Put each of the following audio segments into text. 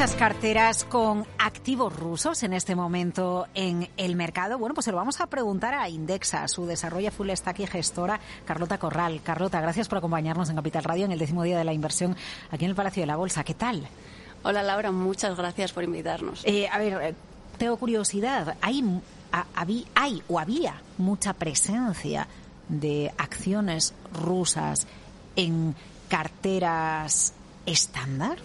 Muchas carteras con activos rusos en este momento en el mercado. Bueno, pues se lo vamos a preguntar a Indexa, su desarrollo full stack y gestora Carlota Corral. Carlota, gracias por acompañarnos en Capital Radio en el décimo día de la inversión aquí en el Palacio de la Bolsa. ¿Qué tal? Hola Laura, muchas gracias por invitarnos. Eh, a ver, eh, tengo curiosidad. ¿Hay, ¿Hay o había mucha presencia de acciones rusas en carteras estándar?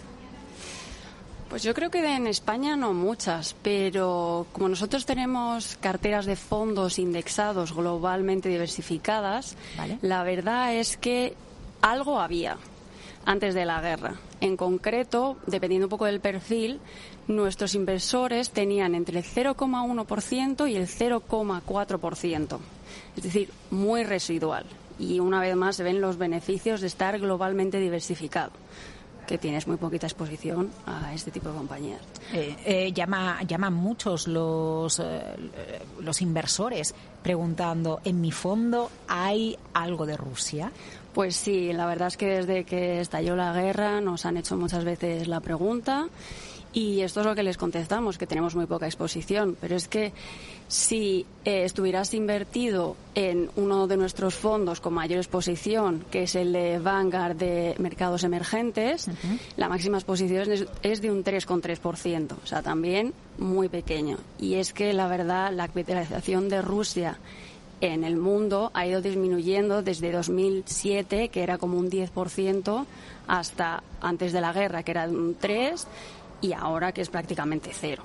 Pues yo creo que en España no muchas, pero como nosotros tenemos carteras de fondos indexados globalmente diversificadas, la verdad es que algo había antes de la guerra. En concreto, dependiendo un poco del perfil, nuestros inversores tenían entre el 0,1% y el 0,4%, es decir, muy residual. Y una vez más se ven los beneficios de estar globalmente diversificado que tienes muy poquita exposición a este tipo de compañías. Eh, eh, llama, llaman muchos los, eh, los inversores preguntando, ¿en mi fondo hay algo de Rusia? Pues sí, la verdad es que desde que estalló la guerra nos han hecho muchas veces la pregunta y esto es lo que les contestamos, que tenemos muy poca exposición. Pero es que si eh, estuvieras invertido en uno de nuestros fondos con mayor exposición, que es el de Vanguard de mercados emergentes, la máxima exposición es, de un 3,3%. O sea, también muy pequeño. Y es que la verdad, la capitalización de Rusia en el mundo ha ido disminuyendo desde 2007, que era como un 10%, hasta antes de la guerra, que era un 3%, y ahora que es prácticamente cero.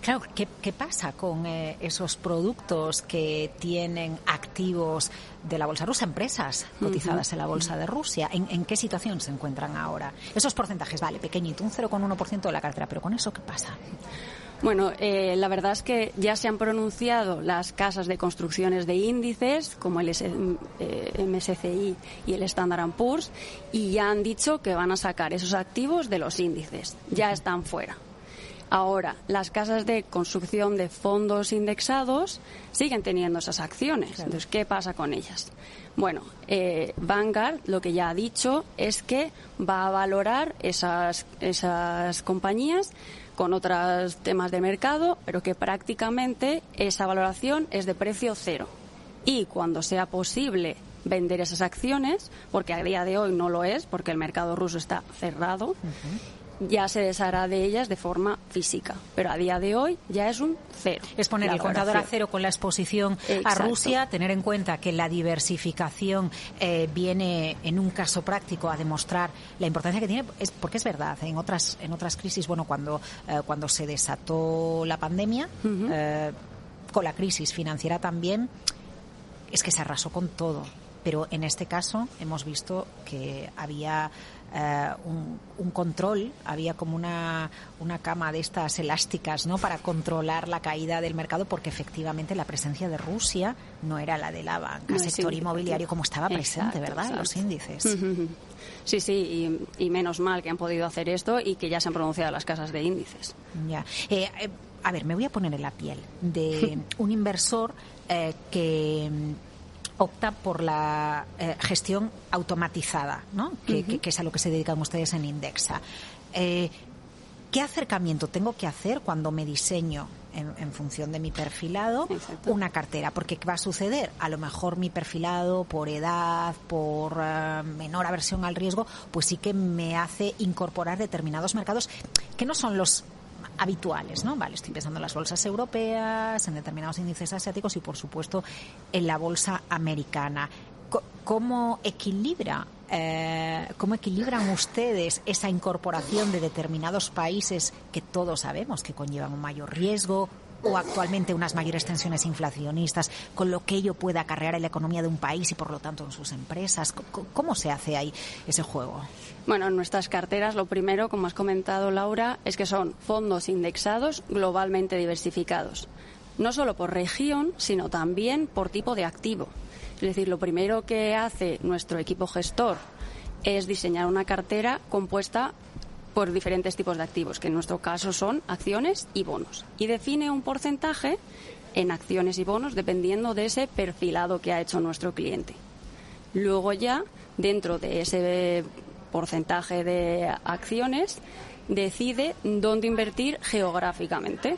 Claro, ¿qué, pasa con eh, esos productos que tienen activos de la bolsa rusa, empresas cotizadas en la bolsa de Rusia? ¿En, qué situación se encuentran ahora? Esos porcentajes, vale, pequeñito, un 0,1% de la cartera, pero ¿con eso qué pasa? Bueno, eh, la verdad es que ya se han pronunciado las casas de construcciones de índices, como el MSCI eh, y el Standard Poor's, y ya han dicho que van a sacar esos activos de los índices. Ya están fuera. Ahora, las casas de construcción de fondos indexados siguen teniendo esas acciones. Entonces, ¿qué pasa con ellas? Bueno, eh, Vanguard lo que ya ha dicho es que va a valorar esas, esas compañías con otros temas de mercado, pero que prácticamente esa valoración es de precio cero. Y cuando sea posible vender esas acciones, porque a día de hoy no lo es, porque el mercado ruso está cerrado, ya se deshará de ellas de forma física. Pero a día de hoy ya es un cero. Es poner el contador a cero con la exposición a Rusia, tener en cuenta que la diversificación eh, viene en un caso práctico a demostrar la importancia que tiene, es, porque es verdad, en otras, en otras crisis, bueno, cuando, eh, cuando se desató la pandemia, eh, con la crisis financiera también, es que se arrasó con todo. Pero en este caso hemos visto que había eh, un, control, había como una, una cama de estas elásticas ¿no? para controlar la caída del mercado, porque efectivamente la presencia de Rusia no era la de la banca, sector inmobiliario, como estaba presente, ¿verdad?, en los índices. Sí, sí, y, menos mal que han podido hacer esto y que ya se han pronunciado las casas de índices. Ya. Eh, eh, a ver, me voy a poner en la piel de un inversor que opta por la eh, gestión automatizada, ¿no? Que, es a lo que se dedican ustedes en Indexa. Eh, ¿Qué acercamiento tengo que hacer cuando me diseño en, función de mi perfilado una cartera? Porque ¿qué va a suceder? A lo mejor mi perfilado por edad, por eh, menor aversión al riesgo, pues sí que me hace incorporar determinados mercados que no son los habituales, ¿no? Vale, estoy pensando en las bolsas europeas, en determinados índices asiáticos y, por supuesto, en la bolsa americana. ¿Cómo equilibra eh, ¿Cómo equilibran ustedes esa incorporación de determinados países que todos sabemos que conllevan un mayor riesgo, o actualmente unas mayores tensiones inflacionistas, con lo que ello puede acarrear en la economía de un país y por lo tanto en sus empresas. ¿Cómo se hace ahí ese juego? Bueno, en nuestras carteras lo primero, como has comentado Laura, es que son fondos indexados globalmente diversificados. no solo por región, sino también por tipo de activo. Es decir, lo primero que hace nuestro equipo gestor es diseñar una cartera compuesta por diferentes tipos de activos, que en nuestro caso son acciones y bonos, y define un porcentaje en acciones y bonos dependiendo de ese perfilado que ha hecho nuestro cliente. Luego ya, dentro de ese porcentaje de acciones, decide dónde invertir geográficamente.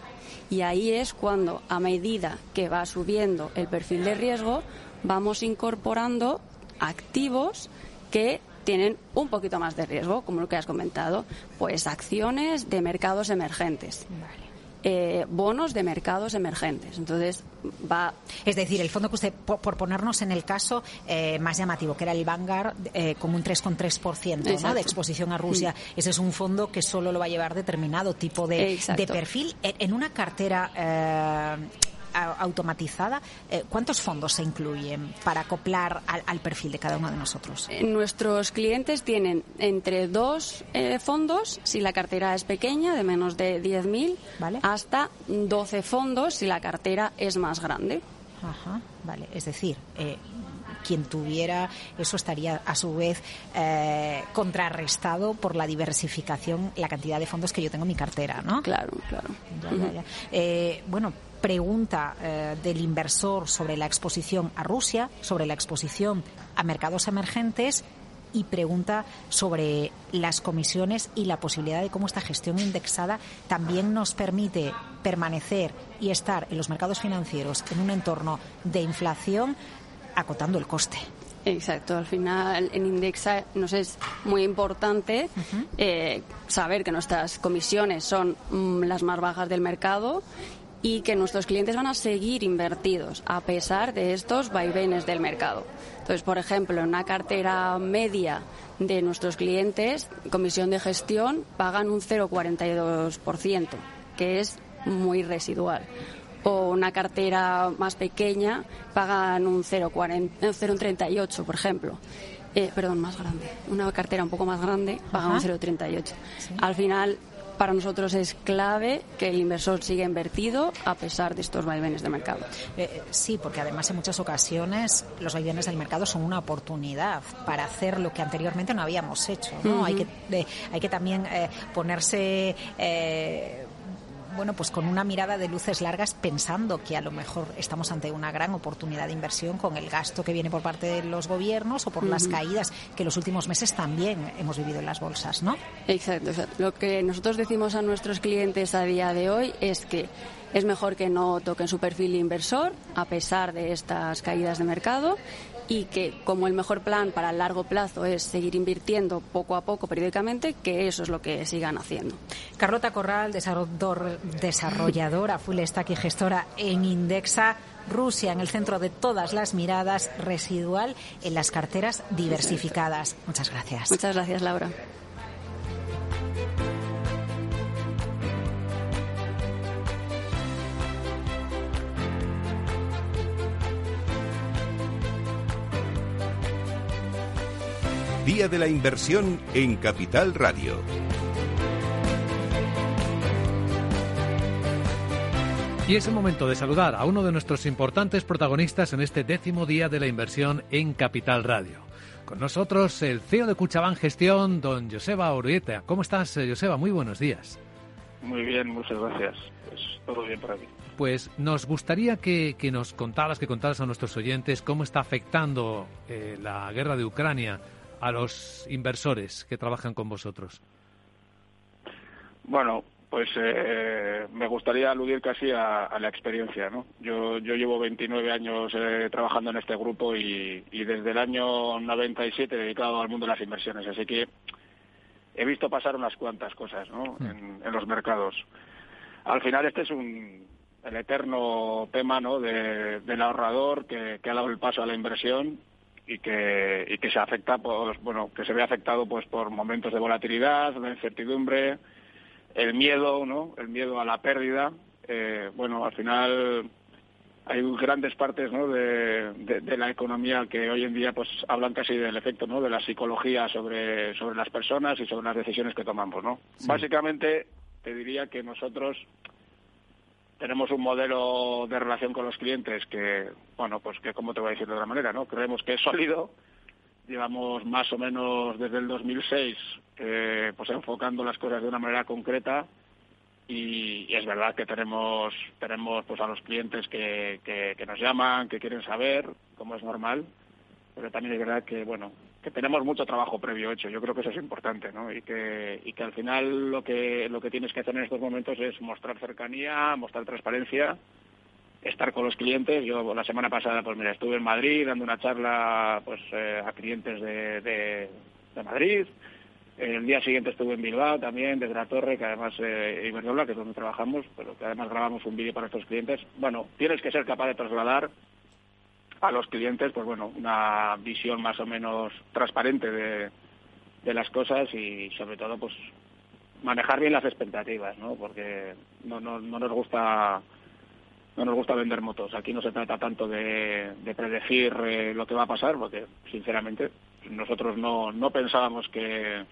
Y ahí es cuando, a medida que va subiendo el perfil de riesgo, vamos incorporando activos que tienen un poquito más de riesgo, como lo que has comentado, pues acciones de mercados emergentes. Eh, bonos de mercados emergentes. Entonces, va. Es decir, el fondo que usted, por, ponernos en el caso eh, más llamativo, que era el Vanguard, eh, como un 3,3% ¿no? de exposición a Rusia, mm. ese es un fondo que solo lo va a llevar determinado tipo de, de perfil. En una cartera automatizada, eh, ¿cuántos fondos se incluyen para acoplar al, perfil de cada uno de nosotros? Eh, nuestros clientes tienen entre dos eh, fondos, si la cartera es pequeña, de menos de 10.000, ¿Vale? hasta 12 fondos si la cartera es más grande. Ajá, vale. Es decir, quien tuviera eso estaría a su vez contrarrestado por la diversificación, la cantidad de fondos que yo tengo en mi cartera, ¿no? Claro, claro. bueno, pregunta eh, del inversor sobre la exposición a Rusia, sobre la exposición a mercados emergentes y pregunta sobre las comisiones y la posibilidad de cómo esta gestión indexada también nos permite permanecer y estar en los mercados financieros en un entorno de inflación acotando el coste. Exacto, al final en Indexa nos es muy importante eh, saber que nuestras comisiones son mm, las más bajas del mercado y que nuestros clientes van a seguir invertidos a pesar de estos vaivenes del mercado. Entonces, por ejemplo, en una cartera media de nuestros clientes, comisión de gestión, pagan un 0,42%, que es muy residual. O una cartera más pequeña, pagan un 0,38, por ejemplo. Eh, perdón, más grande. Una cartera un poco más grande paga un 0,38. Al final, para nosotros es clave que el inversor siga invertido a pesar de estos vaivenes de mercado. Eh, sí, porque además en muchas ocasiones los vaivenes del mercado son una oportunidad para hacer lo que anteriormente no habíamos hecho. ¿no? hay, que, hay que también eh, ponerse eh, bueno, pues con una mirada de luces largas pensando que a lo mejor estamos ante una gran oportunidad de inversión con el gasto que viene por parte de los gobiernos o por las caídas que los últimos meses también hemos vivido en las bolsas, ¿no? Exacto, exacto. Lo que nosotros decimos a nuestros clientes a día de hoy es que es mejor que no toquen su perfil inversor a pesar de estas caídas de mercado y que como el mejor plan para el largo plazo es seguir invirtiendo poco a poco periódicamente, que eso es lo que sigan haciendo. Carlota Corral, desarrolladora full stack y gestora en Indexa. Rusia en el centro de todas las miradas, residual en las carteras diversificadas. Muchas gracias. Muchas gracias, Laura. Día de la Inversión en Capital Radio. Y es el momento de saludar a uno de nuestros importantes protagonistas en este décimo día de la inversión en Capital Radio. Con nosotros el CEO de Cuchabán Gestión, don Joseba Orueta. ¿Cómo estás, eh, Joseba? Muy buenos días. Muy bien, muchas gracias. Pues todo bien para mí. Pues nos gustaría que, nos contaras, que contaras a nuestros oyentes cómo está afectando eh, la guerra de Ucrania a los inversores que trabajan con vosotros? Bueno, pues eh, me gustaría aludir casi a, la experiencia. ¿no? Yo, yo llevo 29 años eh, trabajando en este grupo y, desde el año 97 dedicado al mundo de las inversiones, así que he visto pasar unas cuantas cosas ¿no? Hmm. en, los mercados. Al final este es un, el eterno tema ¿no? del ahorrador que, que ha dado el paso a la inversión y que, y que se afecta pues bueno que se ve afectado pues por momentos de volatilidad de incertidumbre el miedo no el miedo a la pérdida eh, bueno al final hay grandes partes ¿no? de, de, la economía que hoy en día pues hablan casi del efecto ¿no? de la psicología sobre, sobre las personas y sobre las decisiones que tomamos ¿no? básicamente te diría que nosotros tenemos un modelo de relación con los clientes que, bueno, pues que, como te voy a decir de otra manera, ¿no? Creemos que es sólido. Llevamos más o menos desde el 2006 eh, pues enfocando las cosas de una manera concreta y, es verdad que tenemos tenemos pues a los clientes que, que, nos llaman, que quieren saber, como es normal, pero también es verdad que bueno que tenemos mucho trabajo previo hecho. Yo creo que eso es importante, ¿no? Y que y que al final lo que lo que tienes que hacer en estos momentos es mostrar cercanía, mostrar transparencia, estar con los clientes. Yo la semana pasada pues mira estuve en Madrid dando una charla pues eh, a clientes de, de, Madrid el día siguiente estuve en Bilbao también, desde la torre, que además, eh, Iberdrola, que es donde trabajamos, pero que además grabamos un vídeo para estos clientes. Bueno, tienes que ser capaz de trasladar a los clientes, pues bueno, una visión más o menos transparente de, las cosas y sobre todo, pues manejar bien las expectativas, ¿no? Porque no, no, no nos gusta no nos gusta vender motos. Aquí no se trata tanto de, de predecir eh, lo que va a pasar, porque sinceramente nosotros no, no pensábamos que,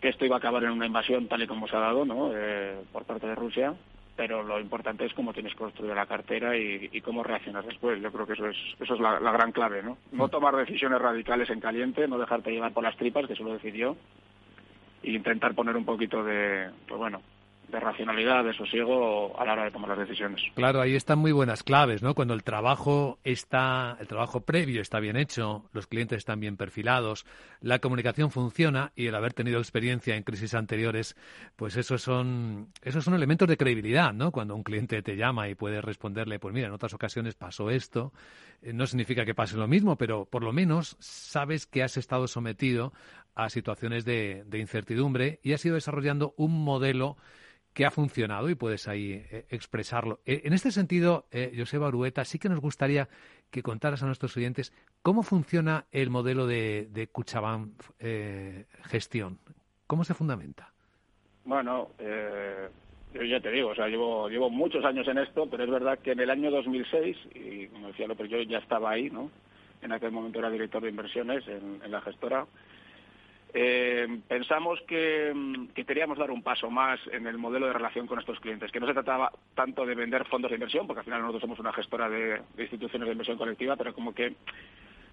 que esto iba a acabar en una invasión tal y como se ha dado ¿no? Eh, por parte de Rusia, pero lo importante es cómo tienes construida la cartera y, cómo reaccionas después. Yo creo que eso es, eso es la, la, gran clave, ¿no? No tomar decisiones radicales en caliente, no dejarte llevar por las tripas, que eso lo decidió, e intentar poner un poquito de, pues bueno, de racionalidad, de sosiego a la hora de tomar las decisiones. Claro, ahí están muy buenas claves, ¿no? Cuando el trabajo está, el trabajo previo está bien hecho, los clientes están bien perfilados, la comunicación funciona y el haber tenido experiencia en crisis anteriores, pues esos son, esos son elementos de credibilidad, ¿no? Cuando un cliente te llama y puedes responderle, pues mira, en otras ocasiones pasó esto, eh, no significa que pase lo mismo, pero por lo menos sabes que has estado sometido a situaciones de, de incertidumbre y has ido desarrollando un modelo que ha funcionado y puedes ahí eh, expresarlo. Eh, en este sentido, eh, Joseba Urueta, sí que nos gustaría que contaras a nuestros oyentes cómo funciona el modelo de, de eh, Gestión. ¿Cómo se fundamenta? Bueno, yo ya te digo, o sea, llevo, llevo muchos años en esto, pero es verdad que en el año 2006, y como decía López, yo ya estaba ahí, ¿no? En aquel momento era director de inversiones en la gestora eh, pensamos que, queríamos dar un paso más en el modelo de relación con estos clientes, que no se trataba tanto de vender fondos de inversión, porque al final nosotros somos una gestora de, instituciones de inversión colectiva, pero como que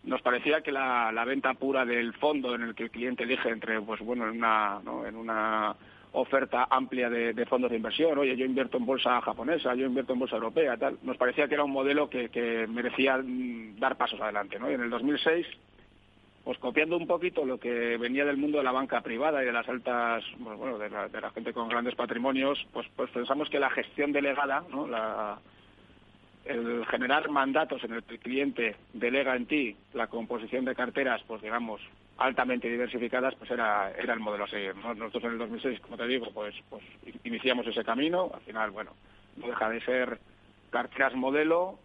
nos parecía que la, venta pura del fondo en el que el cliente elige entre, pues bueno, en una, en una oferta amplia de, fondos de inversión, oye, yo invierto en bolsa japonesa, yo invierto en bolsa europea, tal, nos parecía que era un modelo que, que merecía mm, dar pasos adelante, ¿no? Y en el 2006 pues copiando un poquito lo que venía del mundo de la banca privada y de las altas, pues, bueno, de la, de la gente con grandes patrimonios, pues, pues pensamos que la gestión delegada, ¿no? la, el generar mandatos en el que el cliente delega en ti la composición de carteras, pues digamos, altamente diversificadas, pues era, era el modelo a seguir. Nosotros en el 2006, como te digo, pues, pues iniciamos ese camino. Al final, bueno, no deja de ser carteras modelo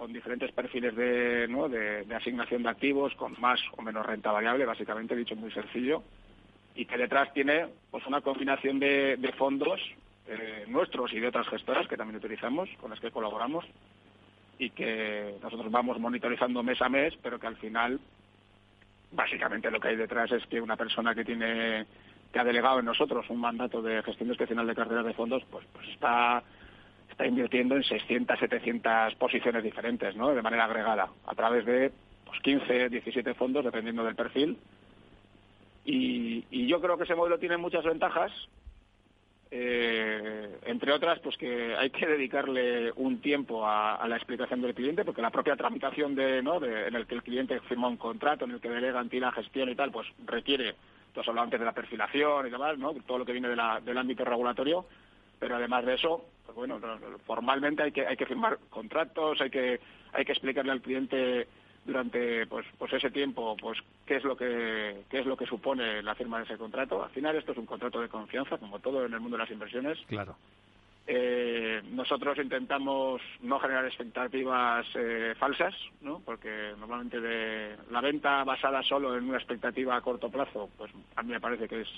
con diferentes perfiles de, ¿no? de, asignación de activos, con más o menos renta variable, básicamente dicho muy sencillo, y que detrás tiene pues una combinación de, fondos eh, nuestros y de otras gestoras que también utilizamos, con las que colaboramos, y que nosotros vamos monitorizando mes a mes, pero que al final básicamente lo que hay detrás es que una persona que tiene que ha delegado en nosotros un mandato de gestión discrecional de carteras de fondos, pues, pues está está invirtiendo en 600, 700 posiciones diferentes, ¿no? De manera agregada, a través de pues, 15, 17 fondos, dependiendo del perfil. Y, yo creo que ese modelo tiene muchas ventajas, eh, entre otras, pues que hay que dedicarle un tiempo a, la explicación del cliente, porque la propia tramitación de, ¿no? de, en el que el cliente firma un contrato, en el que delega en ti la gestión y tal, pues requiere, todo solo antes de la perfilación y demás, ¿no? todo lo que viene de la, del ámbito regulatorio, pero además de eso, pues bueno, formalmente hay que hay que firmar contratos, hay que hay que explicarle al cliente durante pues pues ese tiempo pues qué es lo que qué es lo que supone la firma de ese contrato. Al final esto es un contrato de confianza, como todo en el mundo de las inversiones. Claro. Eh, nosotros intentamos no generar expectativas eh, falsas, ¿no? porque normalmente de la venta basada solo en una expectativa a corto plazo, pues a mí me parece que es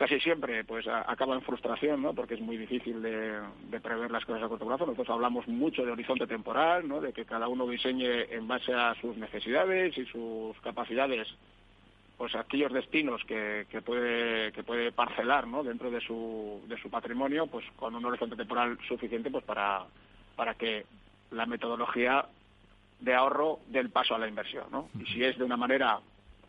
casi siempre pues acaba en frustración, ¿no? Porque es muy difícil de, prever las cosas a corto plazo. Nosotros hablamos mucho de horizonte temporal, ¿no? De que cada uno diseñe en base a sus necesidades y sus capacidades pues aquellos destinos que, que, puede que puede parcelar ¿no? dentro de su, de su patrimonio pues con un horizonte temporal suficiente pues para, para que la metodología de ahorro del paso a la inversión ¿no? y si es de una manera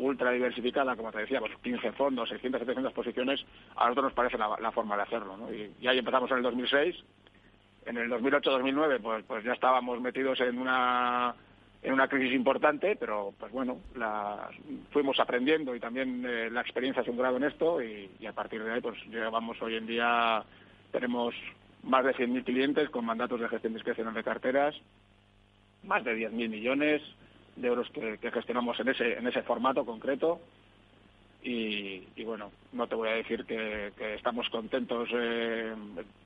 ultra diversificada como te decía pues 15 fondos 600 700 posiciones a nosotros nos parece la, forma de hacerlo ¿no? y, y ahí empezamos en el 2006 en el 2008-2009 pues pues ya estábamos metidos en una en una crisis importante, pero pues bueno, la, fuimos aprendiendo y también eh, la experiencia es un grado en esto y, y, a partir de ahí pues llevamos hoy en día, tenemos más de 100.000 clientes con mandatos de gestión discrecional de carteras, más de 10.000 millones de euros que, que, gestionamos en ese, en ese formato concreto. Y, y bueno, no te voy a decir que, que estamos contentos eh,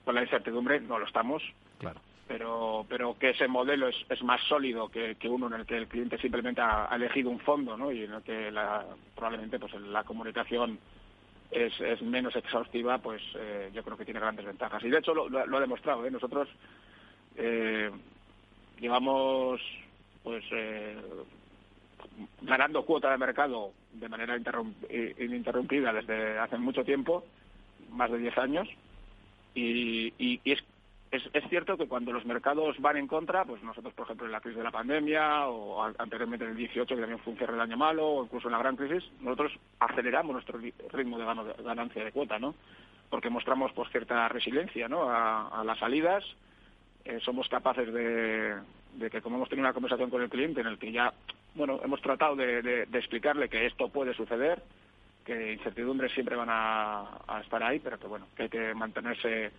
con la incertidumbre, no lo estamos. Claro pero pero que ese modelo es, es más sólido que, que, uno en el que el cliente simplemente ha, ha, elegido un fondo ¿no? y en el que la, probablemente pues la comunicación es, es menos exhaustiva pues eh, yo creo que tiene grandes ventajas y de hecho lo, lo, lo ha demostrado ¿eh? nosotros eh, llevamos pues eh, ganando cuota de mercado de manera ininterrumpida desde hace mucho tiempo más de 10 años y, y, es es, cierto que cuando los mercados van en contra, pues nosotros, por ejemplo, en la crisis de la pandemia o anteriormente en el 18, que también fue un cierre del año malo, o incluso en la gran crisis, nosotros aceleramos nuestro ritmo de, ganancia de cuota, ¿no? Porque mostramos pues cierta resiliencia, ¿no? A, a las salidas, eh, somos capaces de, de que, como hemos tenido una conversación con el cliente en el que ya, bueno, hemos tratado de, explicarle que esto puede suceder, que incertidumbres siempre van a, a estar ahí, pero que, bueno, que hay que mantenerse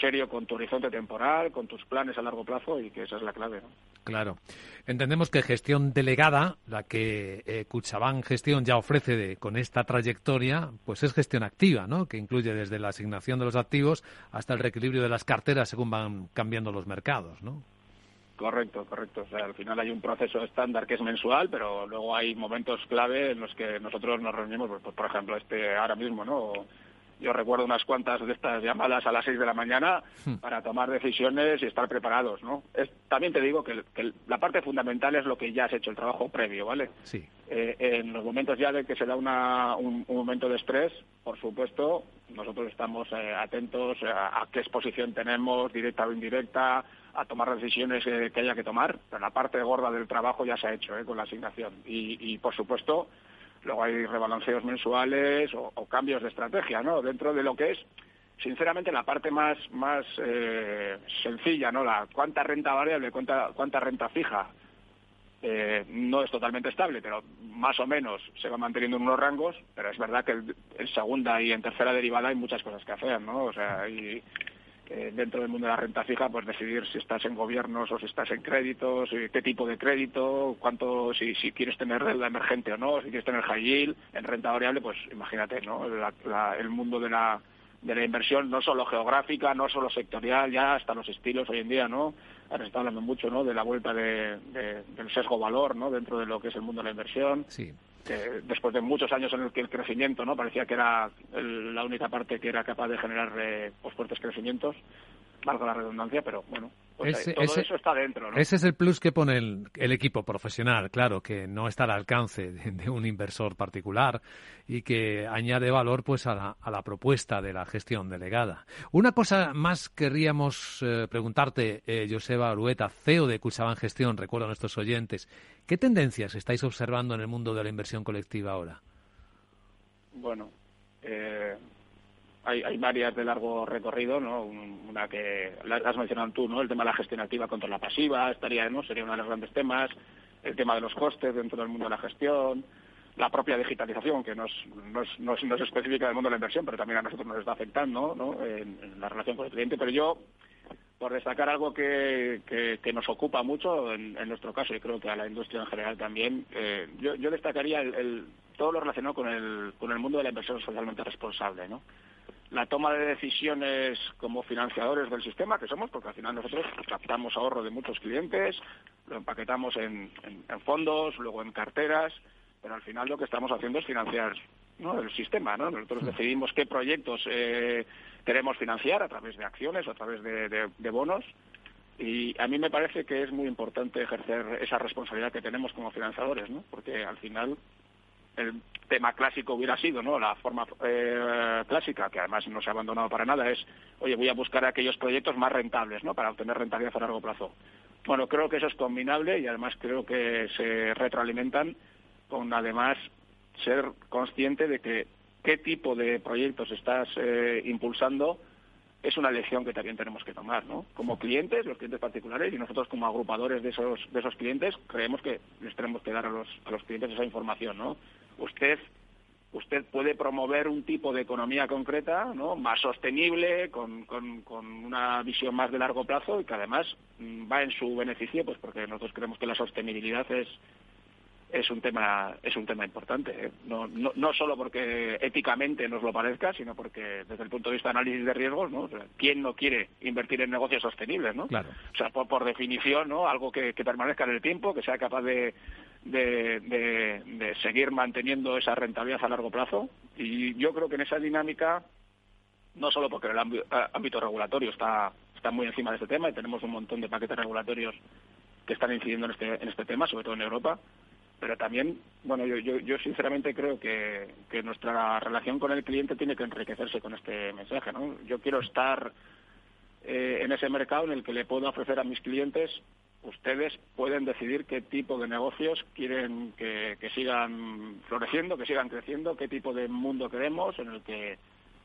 serio con tu horizonte temporal, con tus planes a largo plazo y que esa es la clave. ¿no? Claro. Entendemos que gestión delegada, la que eh, Cuchabán Gestión ya ofrece de, con esta trayectoria, pues es gestión activa, ¿no? Que incluye desde la asignación de los activos hasta el reequilibrio de las carteras según van cambiando los mercados, ¿no? Correcto, correcto. O sea, al final hay un proceso estándar que es mensual, pero luego hay momentos clave en los que nosotros nos reunimos, pues, por ejemplo, este ahora mismo, ¿no? Yo recuerdo unas cuantas de estas llamadas a las seis de la mañana hmm. para tomar decisiones y estar preparados, ¿no? Es, también te digo que, que, la parte fundamental es lo que ya has hecho, el trabajo previo, ¿vale? Sí. Eh, en los momentos ya de que se da una, un, un momento de estrés, por supuesto, nosotros estamos eh, atentos a, a, qué exposición tenemos, directa o indirecta, a tomar decisiones eh, que haya que tomar, pero la parte gorda del trabajo ya se ha hecho eh, con la asignación. Y, y por supuesto, luego hay rebalanceos mensuales o, cambios de estrategia, ¿no? Dentro de lo que es, sinceramente, la parte más más eh, sencilla, ¿no? La cuánta renta variable, cuánta cuánta renta fija. Eh, no es totalmente estable, pero más o menos se va manteniendo en unos rangos, pero es verdad que en, segunda y en tercera derivada hay muchas cosas que hacer, ¿no? O sea, hay, eh, dentro del mundo de la renta fija, pues decidir si estás en gobiernos o si estás en créditos, qué tipo de crédito, cuánto, si, si quieres tener deuda emergente o no, si quieres tener high yield, en renta variable, pues imagínate, ¿no? El mundo de la de la inversión no solo geográfica, no solo sectorial, ya hasta los estilos hoy en día, ¿no? Ahora se está hablando mucho, ¿no? De la vuelta de, de, del sesgo valor, ¿no? Dentro de lo que es el mundo de la inversión. Sí después de muchos años en el que el crecimiento no parecía que era el, la única parte que era capaz de generar eh, pues fuertes crecimientos valga la redundancia pero bueno pues ese, todo ese, eso está dentro ¿no? ese es el plus que pone el, el, equipo profesional claro que no está al alcance de, de, un inversor particular y que añade valor pues a la, a la propuesta de la gestión delegada una cosa más querríamos eh, preguntarte eh, Joseba Orueta CEO de Cuchaban Gestión recuerdo a nuestros oyentes ¿Qué tendencias estáis observando en el mundo de la inversión colectiva ahora? Bueno, eh, hay, hay, varias de largo recorrido, ¿no? Una que la has mencionado tú, ¿no? El tema de la gestión activa contra la pasiva, estaría, ¿no? Sería uno de los grandes temas. El tema de los costes dentro del mundo de la gestión, la propia digitalización, que no es, no es, no es, no es específica del mundo de la inversión, pero también a nosotros nos está afectando, ¿no? En, en la relación con el cliente. Pero yo por destacar algo que, que, que nos ocupa mucho en, en, nuestro caso y creo que a la industria en general también, eh, yo, yo, destacaría el, el, todo lo relacionado con el, con el mundo de la inversión socialmente responsable, ¿no? La toma de decisiones como financiadores del sistema que somos, porque al final nosotros captamos ahorro de muchos clientes, lo empaquetamos en, en, en fondos, luego en carteras, pero al final lo que estamos haciendo es financiar ¿no? el sistema, ¿no? Nosotros decidimos qué proyectos eh, queremos financiar a través de acciones a través de, de, de, bonos y a mí me parece que es muy importante ejercer esa responsabilidad que tenemos como financiadores, ¿no? Porque al final el tema clásico hubiera sido, ¿no? La forma eh, clásica, que además no se ha abandonado para nada, es, oye, voy a buscar aquellos proyectos más rentables, ¿no? Para obtener rentabilidad a largo plazo. Bueno, creo que eso es combinable y además creo que se retroalimentan con además ser consciente de que qué tipo de proyectos estás eh, impulsando es una elección que también tenemos que tomar, ¿no? Como clientes, los clientes particulares y nosotros como agrupadores de esos de esos clientes creemos que les tenemos que dar a los a los clientes esa información, ¿no? Usted usted puede promover un tipo de economía concreta, ¿no? Más sostenible, con, con, con una visión más de largo plazo y que además mm, va en su beneficio, pues porque nosotros creemos que la sostenibilidad es es un tema es un tema importante ¿eh? no, no, no solo porque éticamente nos lo parezca sino porque desde el punto de vista de análisis de riesgos no quién no quiere invertir en negocios sostenibles no claro. o sea por, definición no algo que, permanezca en el tiempo que sea capaz de de, de, seguir manteniendo esa rentabilidad a largo plazo y yo creo que en esa dinámica no solo porque el ámbito regulatorio está está muy encima de este tema y tenemos un montón de paquetes regulatorios que están incidiendo en este, en este tema, sobre todo en Europa, pero también, bueno, yo, yo, yo sinceramente creo que, que, nuestra relación con el cliente tiene que enriquecerse con este mensaje, ¿no? Yo quiero estar eh, en ese mercado en el que le puedo ofrecer a mis clientes, ustedes pueden decidir qué tipo de negocios quieren que, que sigan floreciendo, que sigan creciendo, qué tipo de mundo queremos, en el que,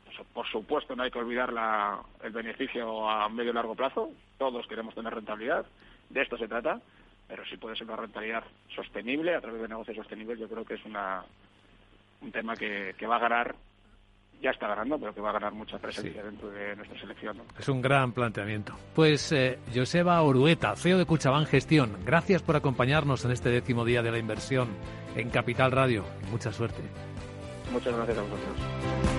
pues, por supuesto, no hay que olvidar la, el beneficio a medio y largo plazo, todos queremos tener rentabilidad, de esto se trata, pero si puede ser una rentabilidad sostenible a través de negocios sostenibles, yo creo que es una, un tema que, va a ganar ya está ganando, pero que va a ganar mucha presencia dentro de nuestra selección. Es un gran planteamiento. Pues eh, Joseba Orueta, CEO de Cuchabán Gestión, gracias por acompañarnos en este décimo día de la inversión en Capital Radio. Mucha suerte. Muchas gracias a vosotros.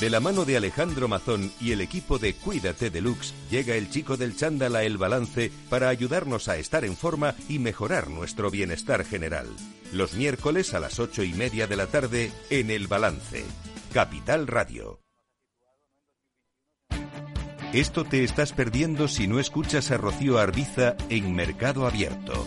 De la mano de Alejandro Mazón y el equipo de Cuídate Deluxe, llega el chico del chándal a El Balance para ayudarnos a estar en forma y mejorar nuestro bienestar general. Los miércoles a las ocho y media de la tarde en El Balance. Capital Radio. Esto te estás perdiendo si no escuchas a Rocío Arbiza en Mercado Abierto.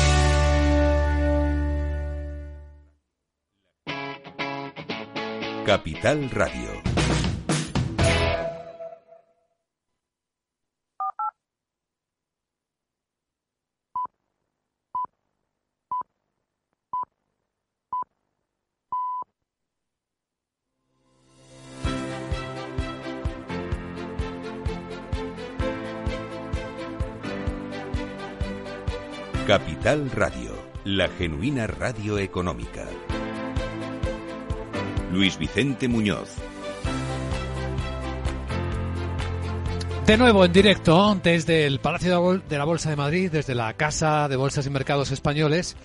Capital Radio. Capital Radio, la genuina radio económica. Luis Vicente Muñoz. De nuevo en directo desde el Palacio de la Bolsa de Madrid, desde la Casa de Bolsas y Mercados Españoles,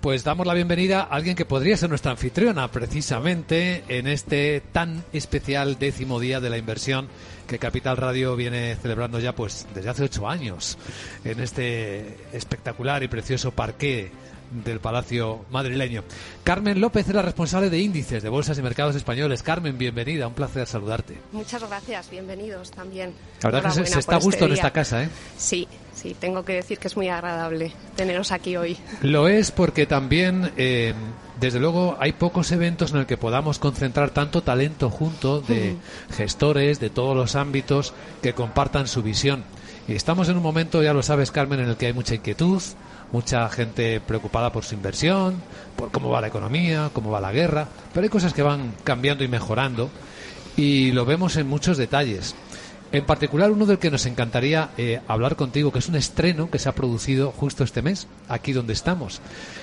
pues damos la bienvenida a alguien que podría ser nuestra anfitriona precisamente en este tan especial décimo día de la inversión que Capital Radio viene celebrando ya pues desde hace ocho años en este espectacular y precioso parque del Palacio madrileño. Carmen López es la responsable de índices de bolsas y mercados españoles. Carmen, bienvenida, un placer saludarte. Muchas gracias, bienvenidos también. La verdad que se, está a gusto este en esta casa, ¿eh? Sí, sí, tengo que decir que es muy agradable teneros aquí hoy. Lo es porque también, eh, desde luego, hay pocos eventos en el que podamos concentrar tanto talento junto de gestores de todos los ámbitos que compartan su visión. Y estamos en un momento, ya lo sabes, Carmen, en el que hay mucha inquietud, mucha gente preocupada por su inversión, por cómo va la economía, cómo va la guerra, pero hay cosas que van cambiando y mejorando y lo vemos en muchos detalles. En particular, uno del que nos encantaría eh, hablar contigo, que es un estreno que se ha producido justo este mes, aquí donde estamos.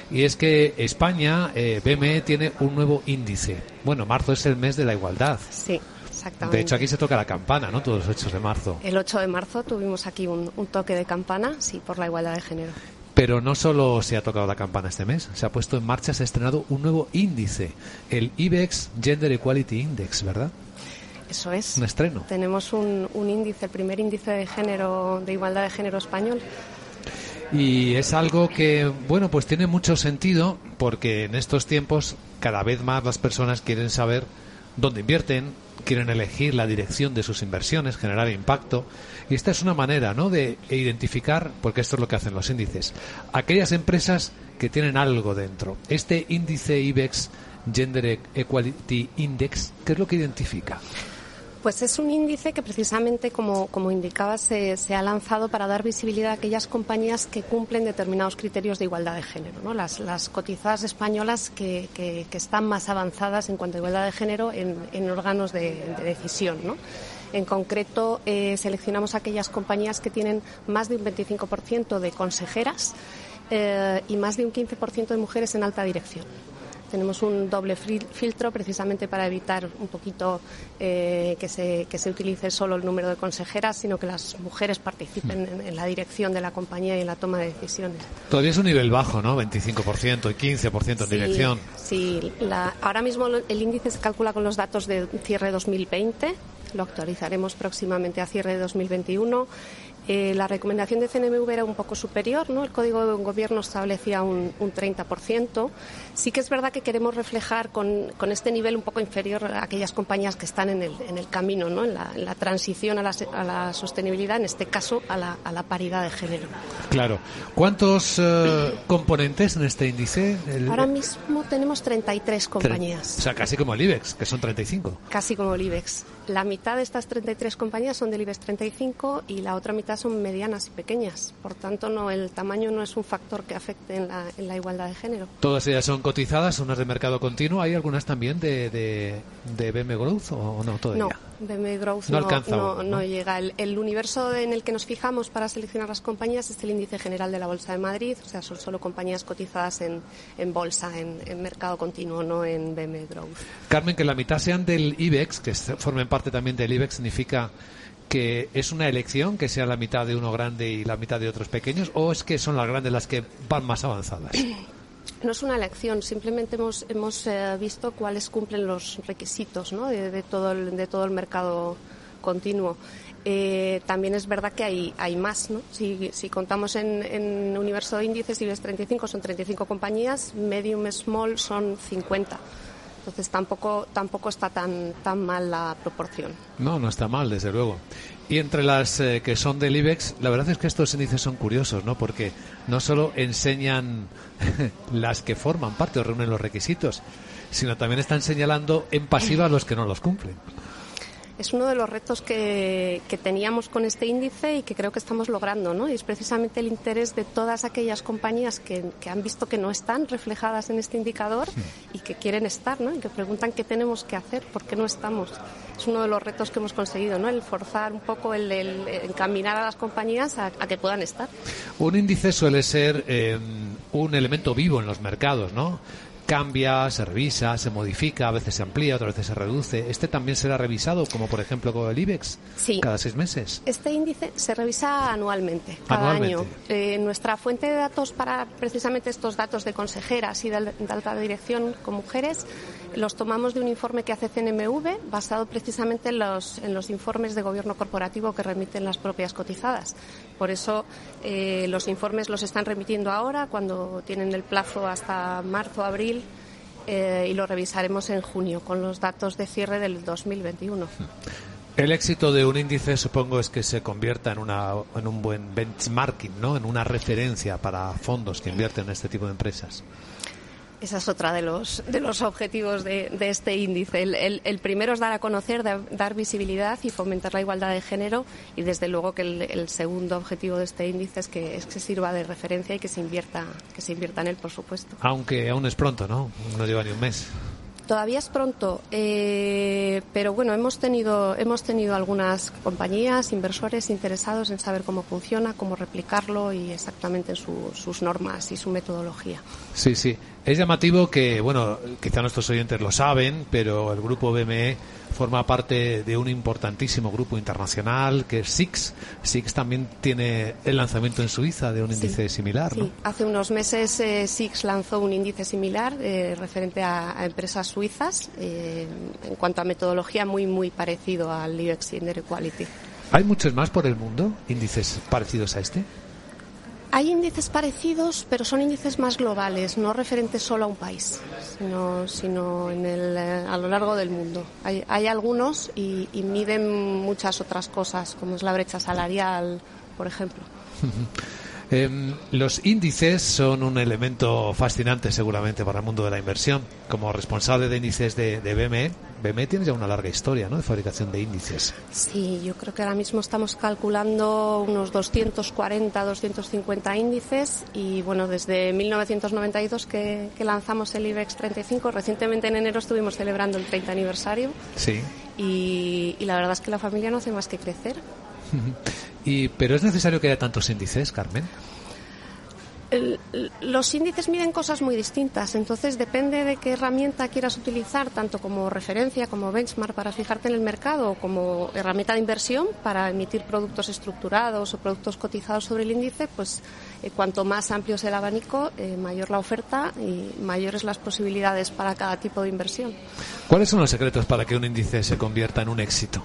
Y es que España, eh, BME, tiene un nuevo índice. Bueno, marzo es el mes de la igualdad. Sí. Exactamente. De hecho, aquí se toca la campana, ¿no? Todos los 8 de marzo. El 8 de marzo tuvimos aquí un, un toque de campana, sí, por la igualdad de género. Pero no solo se ha tocado la campana este mes, se ha puesto en marcha, se ha estrenado un nuevo índice, el IBEX Gender Equality Index, ¿verdad? Eso es. Un estreno. Tenemos un, un índice, el primer índice de género, de igualdad de género español. Y es algo que, bueno, pues tiene mucho sentido porque en estos tiempos cada vez más las personas quieren saber dónde invierten, quieren elegir la dirección de sus inversiones, generar impacto. Y esta es una manera ¿no? de identificar, porque esto es lo que hacen los índices, aquellas empresas que tienen algo dentro. Este índice IBEX Gender Equality Index, ¿qué es lo que identifica? Pues es un índice que precisamente, como, como indicaba, se, se, ha lanzado para dar visibilidad a aquellas compañías que cumplen determinados criterios de igualdad de género. ¿no? Las, cotizadas españolas que, que, que, están más avanzadas en cuanto a igualdad de género en, en órganos de, de decisión. ¿no? En concreto, eh, seleccionamos aquellas compañías que tienen más de un 25% de consejeras eh, y más de un 15% de mujeres en alta dirección tenemos un doble filtro precisamente para evitar un poquito eh, que, se, que se utilice solo el número de consejeras, sino que las mujeres participen en, en, la dirección de la compañía y en la toma de decisiones. Todavía es un nivel bajo, ¿no? 25% y 15% en sí, dirección. Sí, la, ahora mismo el índice se calcula con los datos de cierre 2020, lo actualizaremos próximamente a cierre de 2021. Eh, la recomendación de CNMV era un poco superior, ¿no? El Código de Gobierno establecía un, un 30%. Sí que es verdad que queremos reflejar con, con, este nivel un poco inferior a aquellas compañías que están en el, en el camino, ¿no? En la, en la transición a la, a la, sostenibilidad, en este caso a la, a la, paridad de género. Claro. ¿Cuántos uh, componentes en este índice? El... Ahora mismo tenemos 33 compañías. O sea, casi como el IBEX, que son 35. Casi como el IBEX. La mitad de estas 33 compañías son del IBEX 35 y la otra mitad son medianas y pequeñas. Por tanto, no el tamaño no es un factor que afecte en la, en la igualdad de género. Todas ellas son cotizadas, unas de mercado continuo. ¿Hay algunas también de, de, de BM Growth o no todavía? No, BM Growth no, no, alcanza no, aún, no llega. El, el, universo en el que nos fijamos para seleccionar las compañías es el índice general de la Bolsa de Madrid. O sea, son solo compañías cotizadas en, en bolsa, en, en, mercado continuo, no en BM Growth. Carmen, que la mitad sean del IBEX, que formen parte también del IBEX, significa que es una elección que sea la mitad de uno grande y la mitad de otros pequeños o es que son las grandes las que van más avanzadas? No es una elección, simplemente hemos, hemos eh, visto cuáles cumplen los requisitos ¿no? de, de, todo el, de todo el mercado continuo. Eh, también es verdad que hay, hay más. ¿no? Si, si contamos en, en, universo de índices, IBEX 35 son 35 compañías, medium small son 50. Entonces tampoco, tampoco está tan, tan mal la proporción. No, no está mal, desde luego. Y entre las eh, que son del IBEX, la verdad es que estos índices son curiosos, ¿no? Porque no solo enseñan las que forman parte o reúnen los requisitos, sino también están señalando en pasiva a los que no los cumplen. Es uno de los retos que, que, teníamos con este índice y que creo que estamos logrando, ¿no? Y es precisamente el interés de todas aquellas compañías que, que han visto que no están reflejadas en este indicador y que quieren estar, ¿no? Y que preguntan qué tenemos que hacer, por qué no estamos. Es uno de los retos que hemos conseguido, ¿no? El forzar un poco, el, el encaminar a las compañías a, a, que puedan estar. Un índice suele ser eh, un elemento vivo en los mercados, ¿no? Cambia, se revisa, se modifica, a veces se amplía, otras veces se reduce. ¿Este también será revisado, como por ejemplo con el IBEX, sí. cada seis meses? Este índice se revisa anualmente, cada anualmente. año. Eh, nuestra fuente de datos para precisamente estos datos de consejeras y de, de alta dirección con mujeres los tomamos de un informe que hace CNMV, basado precisamente en los, en los informes de gobierno corporativo que remiten las propias cotizadas. Por eso eh, los informes los están remitiendo ahora, cuando tienen el plazo hasta marzo, abril, eh, y lo revisaremos en junio con los datos de cierre del 2021. El éxito de un índice, supongo, es que se convierta en, una, en un buen benchmarking, ¿no? En una referencia para fondos que invierten en este tipo de empresas. Esa es otra de los, de los objetivos de, de este índice. El, el, primero es dar a conocer, dar, dar, visibilidad y fomentar la igualdad de género y desde luego que el, el, segundo objetivo de este índice es que, es que sirva de referencia y que se invierta, que se invierta en él, por supuesto. Aunque aún es pronto, ¿no? No lleva ni un mes. Todavía es pronto, eh, pero bueno, hemos tenido, hemos tenido algunas compañías, inversores interesados en saber cómo funciona, cómo replicarlo y exactamente en su, sus normas y su metodología. Sí, sí. Es llamativo que, bueno, quizá nuestros oyentes lo saben, pero el grupo BME forma parte de un importantísimo grupo internacional que es SIX. SIX también tiene el lanzamiento en Suiza de un índice similar. Sí, ¿no? hace unos meses eh, SIX lanzó un índice similar eh, referente a, a, empresas suizas eh, en cuanto a metodología muy, muy parecido al IBEX Gender Equality. ¿Hay muchos más por el mundo índices parecidos a este? Hay índices parecidos, pero son índices más globales, no referentes solo a un país, sino, sino en el, eh, a lo largo del mundo. Hay, hay algunos y, y, miden muchas otras cosas, como es la brecha salarial, por ejemplo. Eh, los índices son un elemento fascinante seguramente para el mundo de la inversión. Como responsable de índices de, de BME, BME tiene ya una larga historia ¿no? de fabricación de índices. Sí, yo creo que ahora mismo estamos calculando unos 240, 250 índices y bueno, desde 1992 que, que lanzamos el IBEX 35, recientemente en enero estuvimos celebrando el 30 aniversario. Sí. Y, y la verdad es que la familia no hace más que crecer. Y, ¿Pero es necesario que haya tantos índices, Carmen? El, los índices miden cosas muy distintas, entonces depende de qué herramienta quieras utilizar, tanto como referencia, como benchmark para fijarte en el mercado, o como herramienta de inversión para emitir productos estructurados o productos cotizados sobre el índice, pues eh, cuanto más amplio es el abanico, eh, mayor la oferta y mayores las posibilidades para cada tipo de inversión. ¿Cuáles son los secretos para que un índice se convierta en un éxito?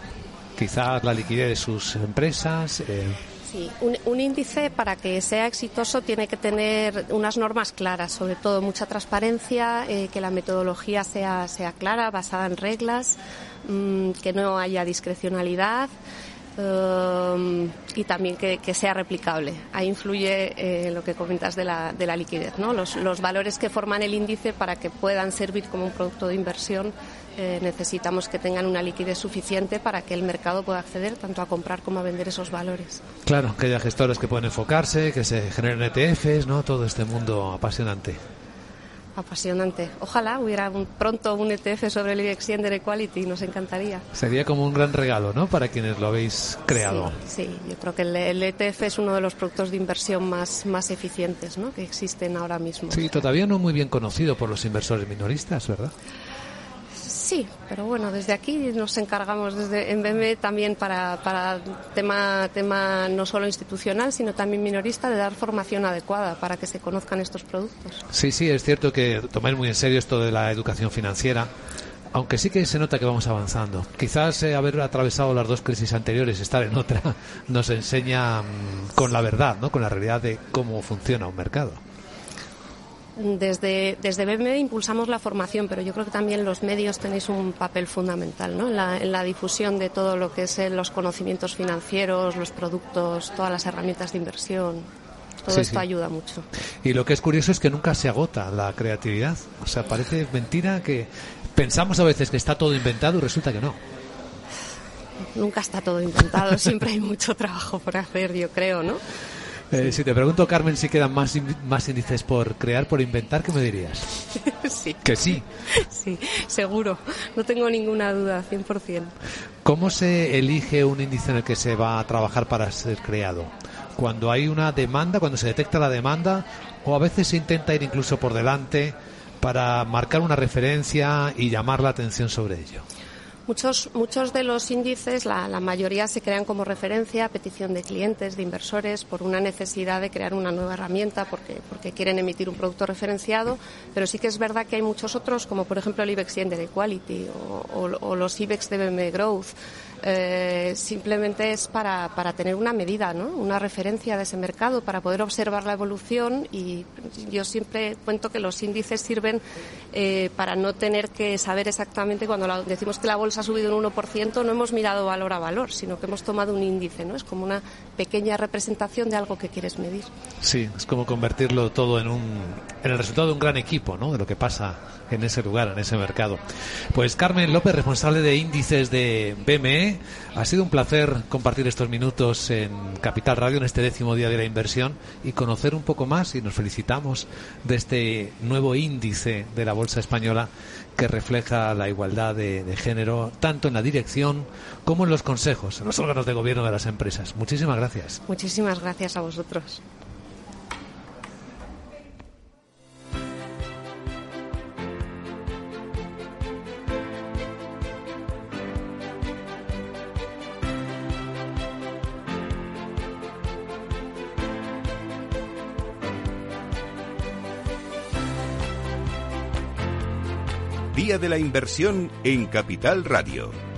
Quizás la liquidez de sus empresas. Eh... Sí, un, índice para que sea exitoso tiene que tener unas normas claras, sobre todo mucha transparencia, eh, que la metodología sea, sea clara, basada en reglas, mmm, que no haya discrecionalidad. Um, y también que, sea replicable. Ahí influye eh, lo que comentas de la, de la liquidez, ¿no? Los, los, valores que forman el índice para que puedan servir como un producto de inversión eh, necesitamos que tengan una liquidez suficiente para que el mercado pueda acceder tanto a comprar como a vender esos valores. Claro, que haya gestores que puedan enfocarse, que se generen ETFs, ¿no? Todo este mundo apasionante apasionante. Ojalá hubiera un, pronto un ETF sobre el IBEX Gender Equality, nos encantaría. Sería como un gran regalo, ¿no? Para quienes lo habéis creado. Sí, sí yo creo que el, el, ETF es uno de los productos de inversión más, más eficientes, ¿no? Que existen ahora mismo. Sí, todavía no muy bien conocido por los inversores minoristas, ¿verdad? Sí, pero bueno, desde aquí nos encargamos desde en BME también para, para tema, tema no solo institucional, sino también minorista, de dar formación adecuada para que se conozcan estos productos. Sí, sí, es cierto que tomáis muy en serio esto de la educación financiera. Aunque sí que se nota que vamos avanzando. Quizás eh, haber atravesado las dos crisis anteriores, estar en otra, nos enseña mmm, con la verdad, ¿no? con la realidad de cómo funciona un mercado. Desde, desde BME impulsamos la formación, pero yo creo que también los medios tenéis un papel fundamental ¿no? en, la, en, la, difusión de todo lo que es los conocimientos financieros, los productos, todas las herramientas de inversión. Todo sí, esto sí. ayuda mucho. Y lo que es curioso es que nunca se agota la creatividad. O sea, parece mentira que pensamos a veces que está todo inventado y resulta que no. nunca está todo inventado, siempre hay mucho trabajo por hacer, yo creo, ¿no? Eh, si te pregunto, Carmen, si quedan más, más índices por crear, por inventar, ¿qué me dirías? sí. Que sí. Sí, seguro. No tengo ninguna duda, 100%. ¿Cómo se elige un índice en el que se va a trabajar para ser creado? Cuando hay una demanda, cuando se detecta la demanda, o a veces se intenta ir incluso por delante para marcar una referencia y llamar la atención sobre ello. Muchos, muchos de los índices, la, mayoría se crean como referencia a petición de clientes, de inversores, por una necesidad de crear una nueva herramienta, porque, porque quieren emitir un producto referenciado, pero sí que es verdad que hay muchos otros, como por ejemplo el IBEX Gender Equality o, o los IBEX de Growth, eh, simplemente es para, para tener una medida, ¿no? una referencia de ese mercado, para poder observar la evolución y yo siempre cuento que los índices sirven eh, para no tener que saber exactamente cuando decimos que la bolsa ha subido un 1%, no hemos mirado valor a valor, sino que hemos tomado un índice, ¿no? es como una pequeña representación de algo que quieres medir. Sí, es como convertirlo todo en, un, en el resultado de un gran equipo, ¿no? de lo que pasa en ese lugar, en ese mercado. Pues Carmen López, responsable de índices de BME, ha sido un placer compartir estos minutos en Capital Radio en este décimo día de la inversión y conocer un poco más y nos felicitamos de este nuevo índice de la Bolsa Española que refleja la igualdad de, género tanto en la dirección como en los consejos, en los órganos de gobierno de las empresas. Muchísimas gracias. Muchísimas gracias a vosotros. De la Inversión en Capital Radio.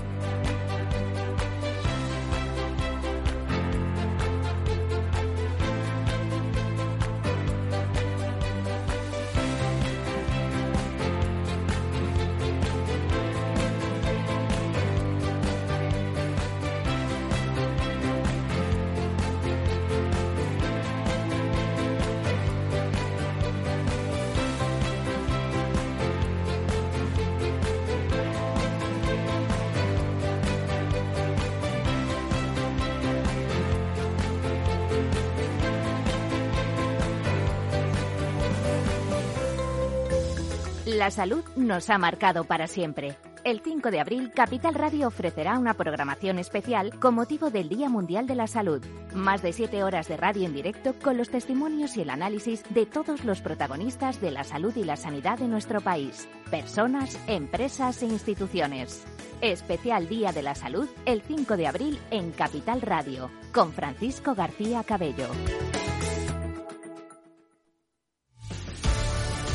Nos ha marcado para siempre. El 5 de abril, Capital Radio ofrecerá una programación especial con motivo del Día Mundial de la Salud. Más de siete horas de radio en directo con los testimonios y el análisis de todos los protagonistas de la salud y la sanidad de nuestro país. Personas, empresas e instituciones. Especial Día de la Salud el 5 de abril en Capital Radio con Francisco García Cabello.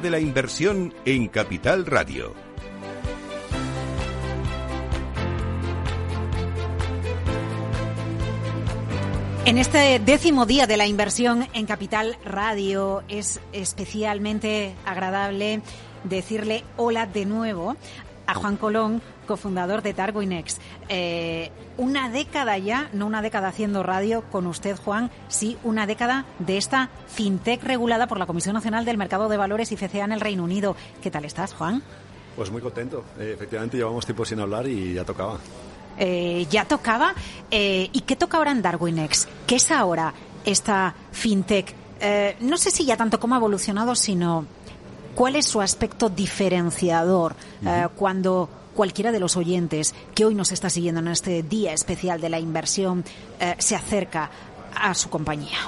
De la Inversión en Capital Radio. En este décimo día de la inversión en Capital Radio es especialmente agradable decirle hola de nuevo a Juan Colón, cofundador de Darwinex. Eh, una década ya, no una década haciendo radio con usted, Juan, sí una década de esta fintech regulada por la Comisión Nacional del Mercado de Valores y FCA en el Reino Unido. ¿Qué tal estás, Juan? Pues muy contento. Eh, efectivamente, llevamos tiempo sin hablar y ya tocaba. Eh, ya tocaba. ¿Y qué toca ahora en Darwinex? ¿Qué es ahora esta fintech? no sé si ya tanto cómo ha evolucionado, sino cuál es su aspecto diferenciador cuando cualquiera de los oyentes que hoy nos está siguiendo en este día especial de la inversión eh, se acerca a su compañía?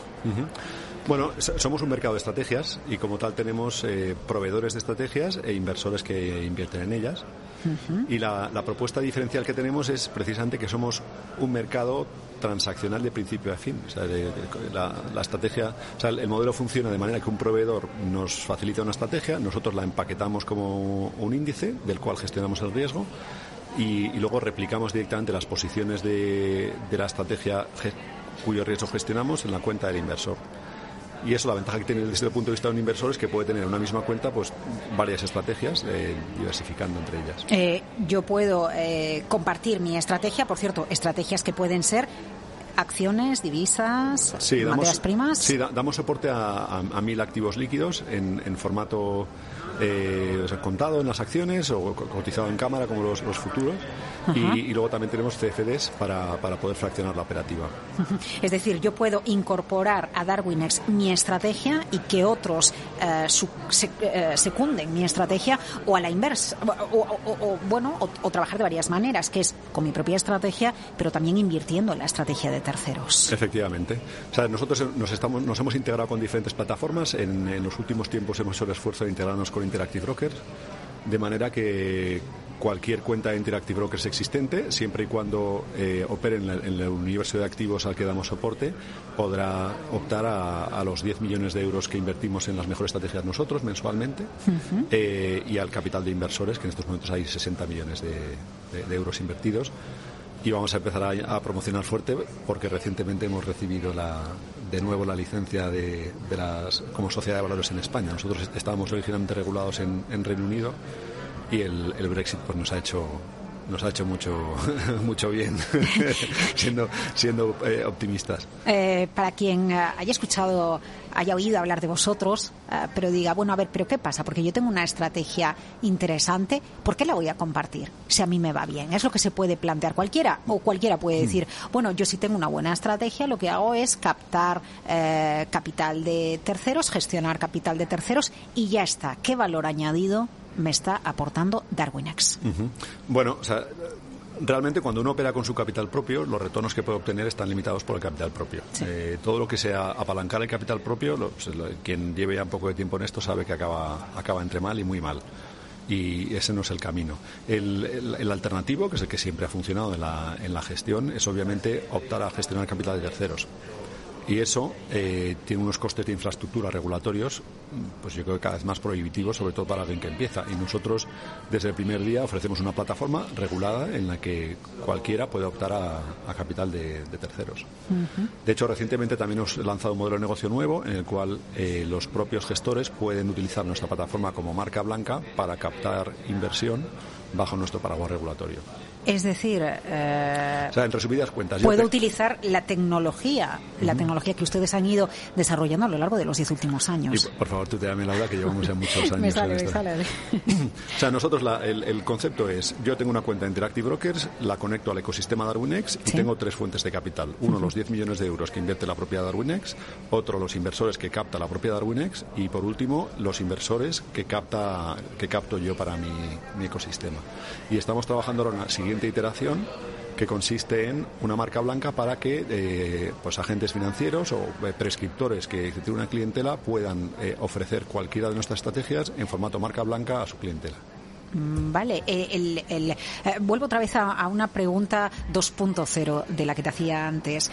Bueno, somos un mercado de estrategias y como tal tenemos eh, proveedores de estrategias e inversores que invierten en ellas. Y la, propuesta diferencial que tenemos es precisamente que somos un mercado transaccional de principio a fin. O sea, la, estrategia, o sea, el modelo funciona de manera que un proveedor nos facilita una estrategia, nosotros la empaquetamos como un índice del cual gestionamos el riesgo y, luego replicamos directamente las posiciones de la estrategia cuyo riesgo gestionamos en la cuenta del inversor. Y eso, la ventaja que tiene desde el punto de vista de un inversor es que puede tener en una misma cuenta pues varias estrategias, eh, diversificando entre ellas. Eh, yo puedo eh, compartir mi estrategia, por cierto, estrategias que pueden ser acciones, divisas, materias primas. Sí, damos soporte a, mil activos líquidos en, en formato eh, contado en las acciones o cotizado en cámara como los, futuros. Y, luego también tenemos CFDs para, para, poder fraccionar la operativa. Es decir, yo puedo incorporar a Darwinex mi estrategia y que otros eh, eh, secunden mi estrategia o a la inversa. O, bueno, o, trabajar de varias maneras, que es con mi propia estrategia, pero también invirtiendo en la estrategia de terceros. Efectivamente. O sea, nosotros nos, estamos, nos hemos integrado con diferentes plataformas. En, en los últimos tiempos hemos hecho el esfuerzo de integrarnos con Interactive Brokers, de manera que cualquier cuenta de Interactive Brokers existente, siempre y cuando eh, opere en, el universo de activos al que damos soporte, podrá optar a, los 10 millones de euros que invertimos en las mejores estrategias nosotros mensualmente eh, y al capital de inversores, que en estos momentos hay 60 millones de euros invertidos. Y vamos a empezar a, promocionar fuerte porque recientemente hemos recibido la, de nuevo la licencia de, las, como sociedad de valores en España. Nosotros estábamos originalmente regulados en, Reino Unido y el, el Brexit pues nos ha hecho nos ha hecho mucho, mucho bien, siendo, siendo eh, optimistas. Eh, para quien eh, haya escuchado, haya oído hablar de vosotros, pero diga, bueno, a ver, ¿pero qué pasa? Porque yo tengo una estrategia interesante, ¿por qué la voy a compartir? Si a mí me va bien. Es lo que se puede plantear cualquiera, o cualquiera puede mm. decir, bueno, yo si tengo una buena estrategia, lo que hago es captar capital de terceros, gestionar capital de terceros, y ya está. ¿Qué valor añadido me está aportando Darwinex. Bueno, o sea, realmente cuando uno opera con su capital propio, los retornos que puede obtener están limitados por el capital propio. Eh, todo lo que sea apalancar el capital propio, pues, quien lleve ya un poco de tiempo en esto sabe que acaba, acaba entre mal y muy mal. Y ese no es el camino. El, el, alternativo, que es el que siempre ha funcionado en la, en la gestión, es obviamente optar a gestionar capital de terceros. Y eso eh, tiene unos costes de infraestructura regulatorios, pues yo creo que cada vez más prohibitivos, sobre todo para alguien que empieza. Y nosotros, desde el primer día, ofrecemos una plataforma regulada en la que cualquiera puede optar a, capital de, terceros. De hecho, recientemente también hemos lanzado un modelo de negocio nuevo en el cual eh, los propios gestores pueden utilizar nuestra plataforma como marca blanca para captar inversión bajo nuestro paraguas regulatorio. Es decir, eh, en resumidas cuentas, puedo utilizar la tecnología, la tecnología que ustedes han ido desarrollando a lo largo de los diez últimos años. por favor, tú te dame la hora que llevamos ya muchos años. me sale, me sale. o sea, nosotros el, concepto es, yo tengo una cuenta de Interactive Brokers, la conecto al ecosistema Darwinex y tengo tres fuentes de capital. Uno, los 10 millones de euros que invierte la propia Darwinex, otro, los inversores que capta la propia Darwinex y, por último, los inversores que capta que capto yo para mi, mi ecosistema. Y estamos trabajando ahora en la siguiente iteración que consiste en una marca blanca para que eh, pues agentes financieros o eh, prescriptores que tienen una clientela puedan eh, ofrecer cualquiera de nuestras estrategias en formato marca blanca a su clientela. Mm, vale, vuelvo otra vez a, una pregunta 2.0 de la que te hacía antes.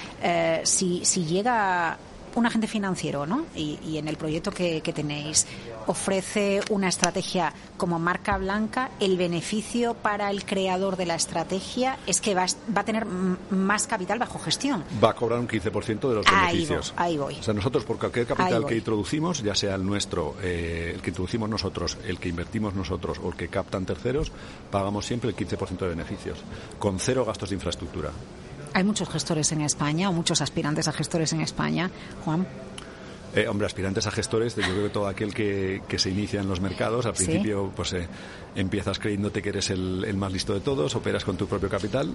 si, si llega un agente financiero, ¿no? Y, en el proyecto que, tenéis ofrece una estrategia como marca blanca, el beneficio para el creador de la estrategia es que va, a tener más capital bajo gestión. Va a cobrar un 15% de los beneficios. ahí voy. O sea, nosotros por cualquier capital que introducimos, ya sea el nuestro, eh, el que introducimos nosotros, el que invertimos nosotros o el que captan terceros, pagamos siempre el 15% de beneficios, con cero gastos de infraestructura. Hay muchos gestores en España o muchos aspirantes a gestores en España, Juan. Eh, hombre, aspirantes a gestores, yo creo que todo aquel que, se inicia en los mercados, al principio pues eh, empiezas creyéndote que eres el, más listo de todos, operas con tu propio capital,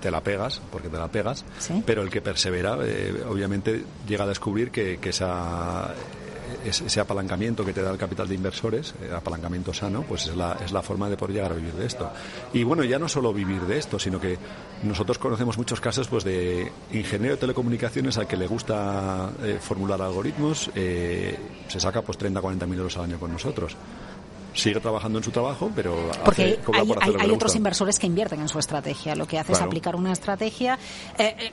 te la pegas, porque te la pegas, pero el que persevera, eh, obviamente, llega a descubrir que, esa ese apalancamiento que te da el capital de inversores, eh, apalancamiento sano, pues es la, es la forma de poder llegar a vivir de esto. Y bueno, ya no solo vivir de esto, sino que nosotros conocemos muchos casos pues de ingeniero de telecomunicaciones al que le gusta eh, formular algoritmos, eh, se saca pues 30, 40 mil euros al año con nosotros sigue trabajando en su trabajo, pero porque hay, otros inversores que invierten en su estrategia. Lo que hace es aplicar una estrategia. Eh,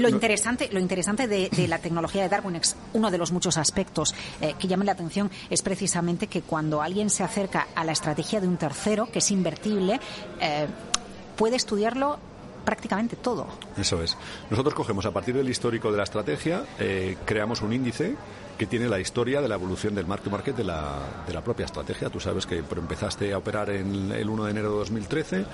lo, interesante, lo interesante de, la tecnología de DarwinX, uno de los muchos aspectos eh, que llaman la atención es precisamente que cuando alguien se acerca a la estrategia de un tercero, que es invertible, eh, puede estudiarlo prácticamente todo. Eso es. Nosotros cogemos a partir del histórico de la estrategia, creamos un índice que tiene la historia de la evolución del market market de la, de la propia estrategia. Tú sabes que empezaste a operar en el 1 de enero de 2013,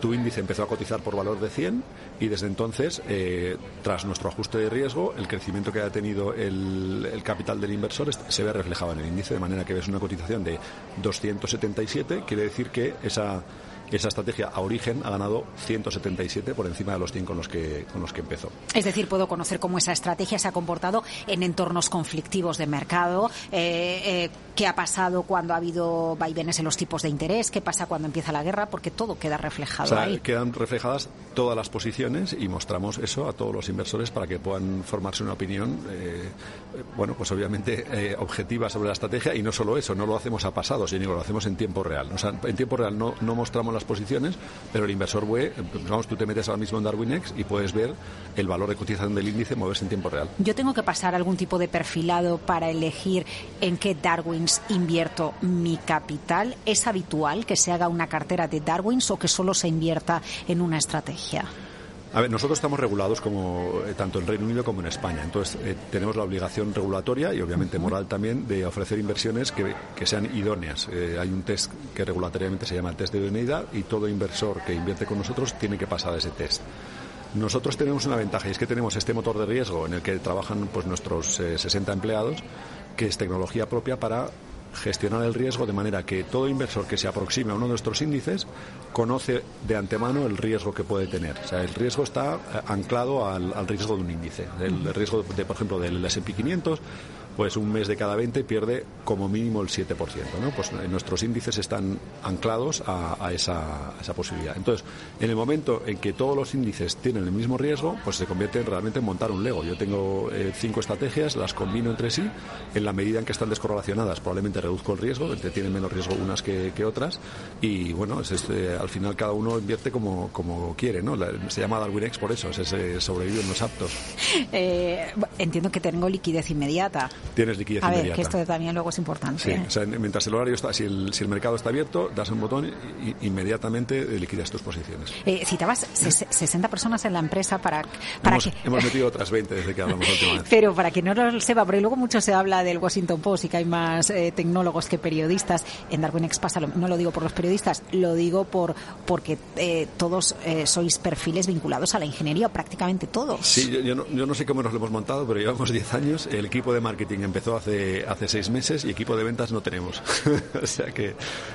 tu índice empezó a cotizar por valor de 100 y desde entonces, eh, tras nuestro ajuste de riesgo, el crecimiento que ha tenido el, el, capital del inversor se ve reflejado en el índice, de manera que ves una cotización de 277, quiere decir que esa esa estrategia a origen ha ganado 177 por encima de los 100 con los que, con los que empezó. Es decir, puedo conocer cómo esa estrategia se ha comportado en entornos conflictivos de mercado, eh, eh, qué ha pasado cuando ha habido vaivenes en los tipos de interés, qué pasa cuando empieza la guerra, porque todo queda reflejado ahí. Quedan reflejadas todas las posiciones y mostramos eso a todos los inversores para que puedan formarse una opinión, eh, bueno, pues obviamente objetiva sobre la estrategia y no solo eso, no lo hacemos a pasado, sino lo hacemos en tiempo real. O sea, en tiempo real no, no mostramos las posiciones, pero el inversor ve, vamos, tú te metes ahora mismo en DarwinX y puedes ver el valor de cotización del índice moverse en tiempo real. Yo tengo que pasar algún tipo de perfilado para elegir en qué Darwins invierto mi capital. ¿Es habitual que se haga una cartera de Darwins o que solo se invierta en una estrategia? A ver, nosotros estamos regulados como eh, tanto en Reino Unido como en España. Entonces, eh, tenemos la obligación regulatoria y obviamente moral también de ofrecer inversiones que, sean idóneas. Eh, hay un test que regulatoriamente se llama el test de idoneidad y todo inversor que invierte con nosotros tiene que pasar ese test. Nosotros tenemos una ventaja y es que tenemos este motor de riesgo en el que trabajan pues nuestros 60 empleados, que es tecnología propia para gestionar el riesgo de manera que todo inversor que se aproxime a uno de nuestros índices conoce de antemano el riesgo que puede tener. O sea, el riesgo está eh, anclado al, riesgo de un índice. El, riesgo, de, por ejemplo, del S&P 500 pues un mes de cada 20 pierde como mínimo el 7%. ¿no? Pues nuestros índices están anclados a, esa, posibilidad. Entonces, en el momento en que todos los índices tienen el mismo riesgo, pues se convierte realmente en montar un Lego. Yo tengo eh, cinco estrategias, las combino entre sí, en la medida en que están descorrelacionadas, probablemente reduzco el riesgo, tienen menos riesgo unas que, otras, y bueno, es este, al final cada uno invierte como, como quiere, ¿no? se llama Darwinex por eso, es ese sobreviven los aptos. Eh, entiendo que tengo liquidez inmediata tienes liquidez a ver, que esto también luego es importante. Sí, o sea, mientras el horario está, si el, si el mercado está abierto, das un botón y inmediatamente liquidas tus posiciones. Eh, citabas 60 personas en la empresa para, para hemos, que... hemos metido otras 20 desde que hablamos la última vez. Pero para que no lo sepa, porque luego mucho se habla del Washington Post y que hay más eh, tecnólogos que periodistas. En Darwin pasa, no lo digo por los periodistas, lo digo por porque eh, todos sois perfiles vinculados a la ingeniería, prácticamente todos. Sí, yo, yo, no, yo no sé cómo nos lo hemos montado, pero llevamos 10 años. El equipo de marketing empezó hace, hace seis meses y equipo de ventas no tenemos. o sea que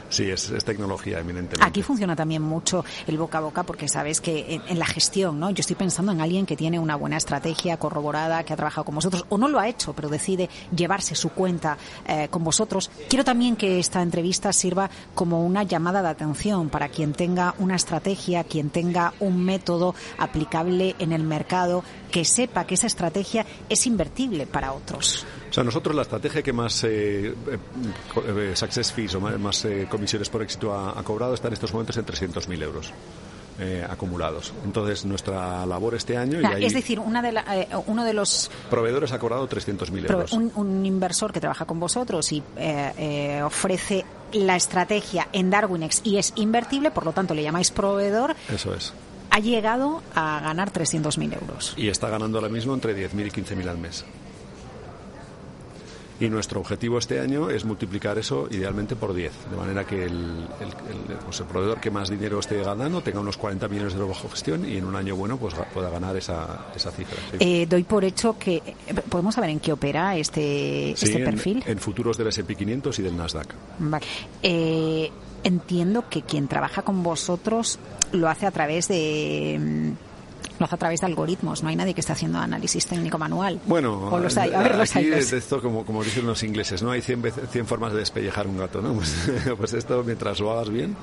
sí, es, tecnología eminentemente. Aquí funciona también mucho el boca a boca porque sabes que en, la gestión, ¿no? Yo estoy pensando en alguien que tiene una buena estrategia corroborada, que ha trabajado con vosotros o no lo ha hecho, pero decide llevarse su cuenta eh, con vosotros. Quiero también que esta entrevista sirva como una llamada de atención para quien tenga una estrategia, quien tenga un método aplicable en el mercado, que sepa que esa estrategia es invertible para otros. Sea, nosotros la estrategia que más eh, eh, success fees o más, eh, comisiones por éxito ha, cobrado está en estos momentos en 300.000 euros. acumulados. Entonces, nuestra labor este año... Es decir, una de uno de los... Proveedores ha cobrado 300.000 euros. Un, un, inversor que trabaja con vosotros y ofrece la estrategia en Darwinex y es invertible, por lo tanto le llamáis proveedor. Eso es. Ha llegado a ganar 300.000 euros. Y está ganando ahora mismo entre 10.000 y 15.000 al mes. Y nuestro objetivo este año es multiplicar eso idealmente por 10, de manera que el, pues el, proveedor que más dinero esté ganando tenga unos 40 millones de euros bajo gestión y en un año bueno pues pueda ganar esa, esa cifra. Eh, doy por hecho que podemos saber en qué opera este, este perfil. En, futuros del S&P 500 y del Nasdaq. Eh, entiendo que quien trabaja con vosotros lo hace a través de lo hace a través de algoritmos. No hay nadie que esté haciendo análisis técnico manual. Bueno, O los hay. A ver, los aquí hay. es esto como, como dicen los ingleses, ¿no? Hay 100, veces- 100 formas de despellejar un gato, ¿no? Pues, pues esto, mientras lo hagas bien,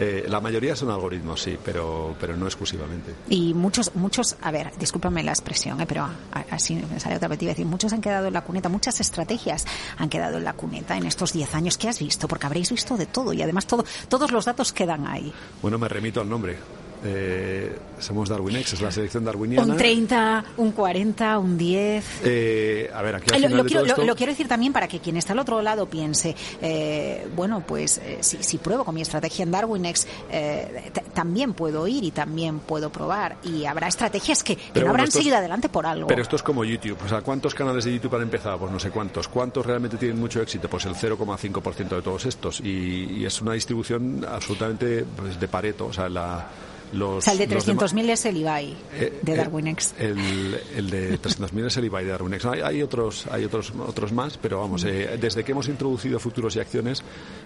eh, la mayoría son algoritmos, sí, pero, pero no exclusivamente. Y muchos, muchos, a ver, discúlpame la expresión, ¿eh? pero así me sale otra vez, iba a decir, muchos han quedado en la cuneta, muchas estrategias han quedado en la cuneta en estos 10 años. ¿Qué has visto? Porque habréis visto de todo y además todo, todos los datos quedan ahí. Bueno, me remito al nombre. Eh, somos DarwinX, es la selección darwiniana. Un 30, un 40, un 10. Eh, a ver, aquí al Lo, final lo de quiero, todo lo- esto- lo quiero decir también para que quien está al otro lado piense, eh, bueno, pues eh, si, si pruebo con mi estrategia en DarwinX, eh, también puedo ir y también puedo probar. Y habrá estrategias que, que no bueno, habrán es- seguido adelante por algo. Pero esto es como YouTube. O sea, ¿cuántos canales de YouTube han empezado? Pues no sé cuántos. ¿Cuántos realmente tienen mucho éxito? Pues el 0,5% de todos estos. Y, y es una distribución absolutamente pues, de pareto. O sea, la, los, o sea, el de los demás- 300.000 es el Ibai Eh, de eh, DarwinX. El, el de 300.000 es el IBAI de Darwinex. Hay, hay otros, hay otros, otros más, pero vamos, eh, desde que hemos introducido futuros y acciones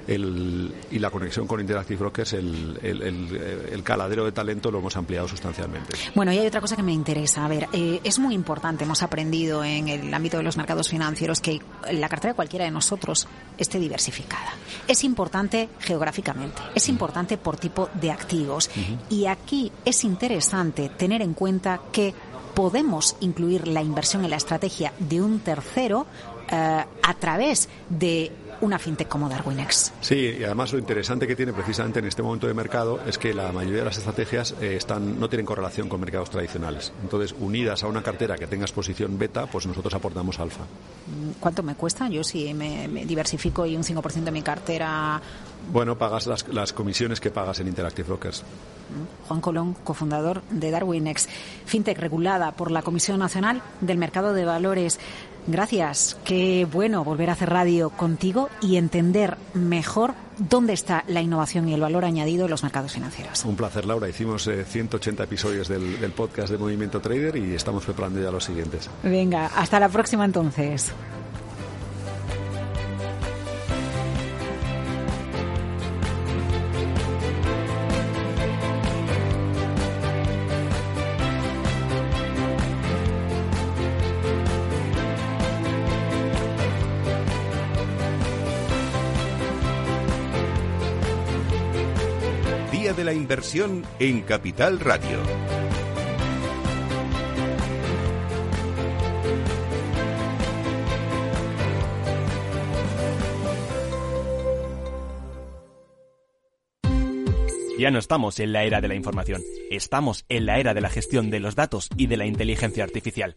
el, y la conexión con Interactive Brokers, el, el, caladero de talento lo hemos ampliado sustancialmente. Bueno, y hay otra cosa que me interesa. A ver, eh, es muy importante, hemos aprendido en el ámbito de los mercados financieros que la cartera de cualquiera de nosotros esté diversificada. Es importante geográficamente, es importante por tipo de activos. Y aquí es interesante tener en cuenta que podemos incluir la inversión en la estrategia de un tercero eh, a través de una fintech como DarwinX. Sí, y además lo interesante que tiene precisamente en este momento de mercado es que la mayoría de las estrategias eh, están, no tienen correlación con mercados tradicionales. Entonces, unidas a una cartera que tenga exposición beta, pues nosotros aportamos alfa. ¿Cuánto me cuesta? Yo si me, me diversifico y un 5% de mi cartera Bueno, pagas las, las comisiones que pagas en Interactive Brokers. Juan Colón, cofundador de DarwinX, fintech regulada por la Comisión Nacional del Mercado de Valores. Gracias. Qué bueno volver a hacer radio contigo y entender mejor dónde está la innovación y el valor añadido en los mercados financieros. Un placer, Laura. Hicimos eh, 180 episodios del, del podcast de Movimiento Trader y estamos preparando ya los siguientes. Venga, hasta la próxima entonces. Inversión en Capital Radio. Ya no estamos en la era de la información, estamos en la era de la gestión de los datos y de la inteligencia artificial.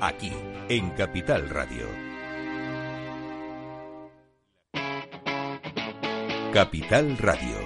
Aquí, en Capital Radio. Capital Radio.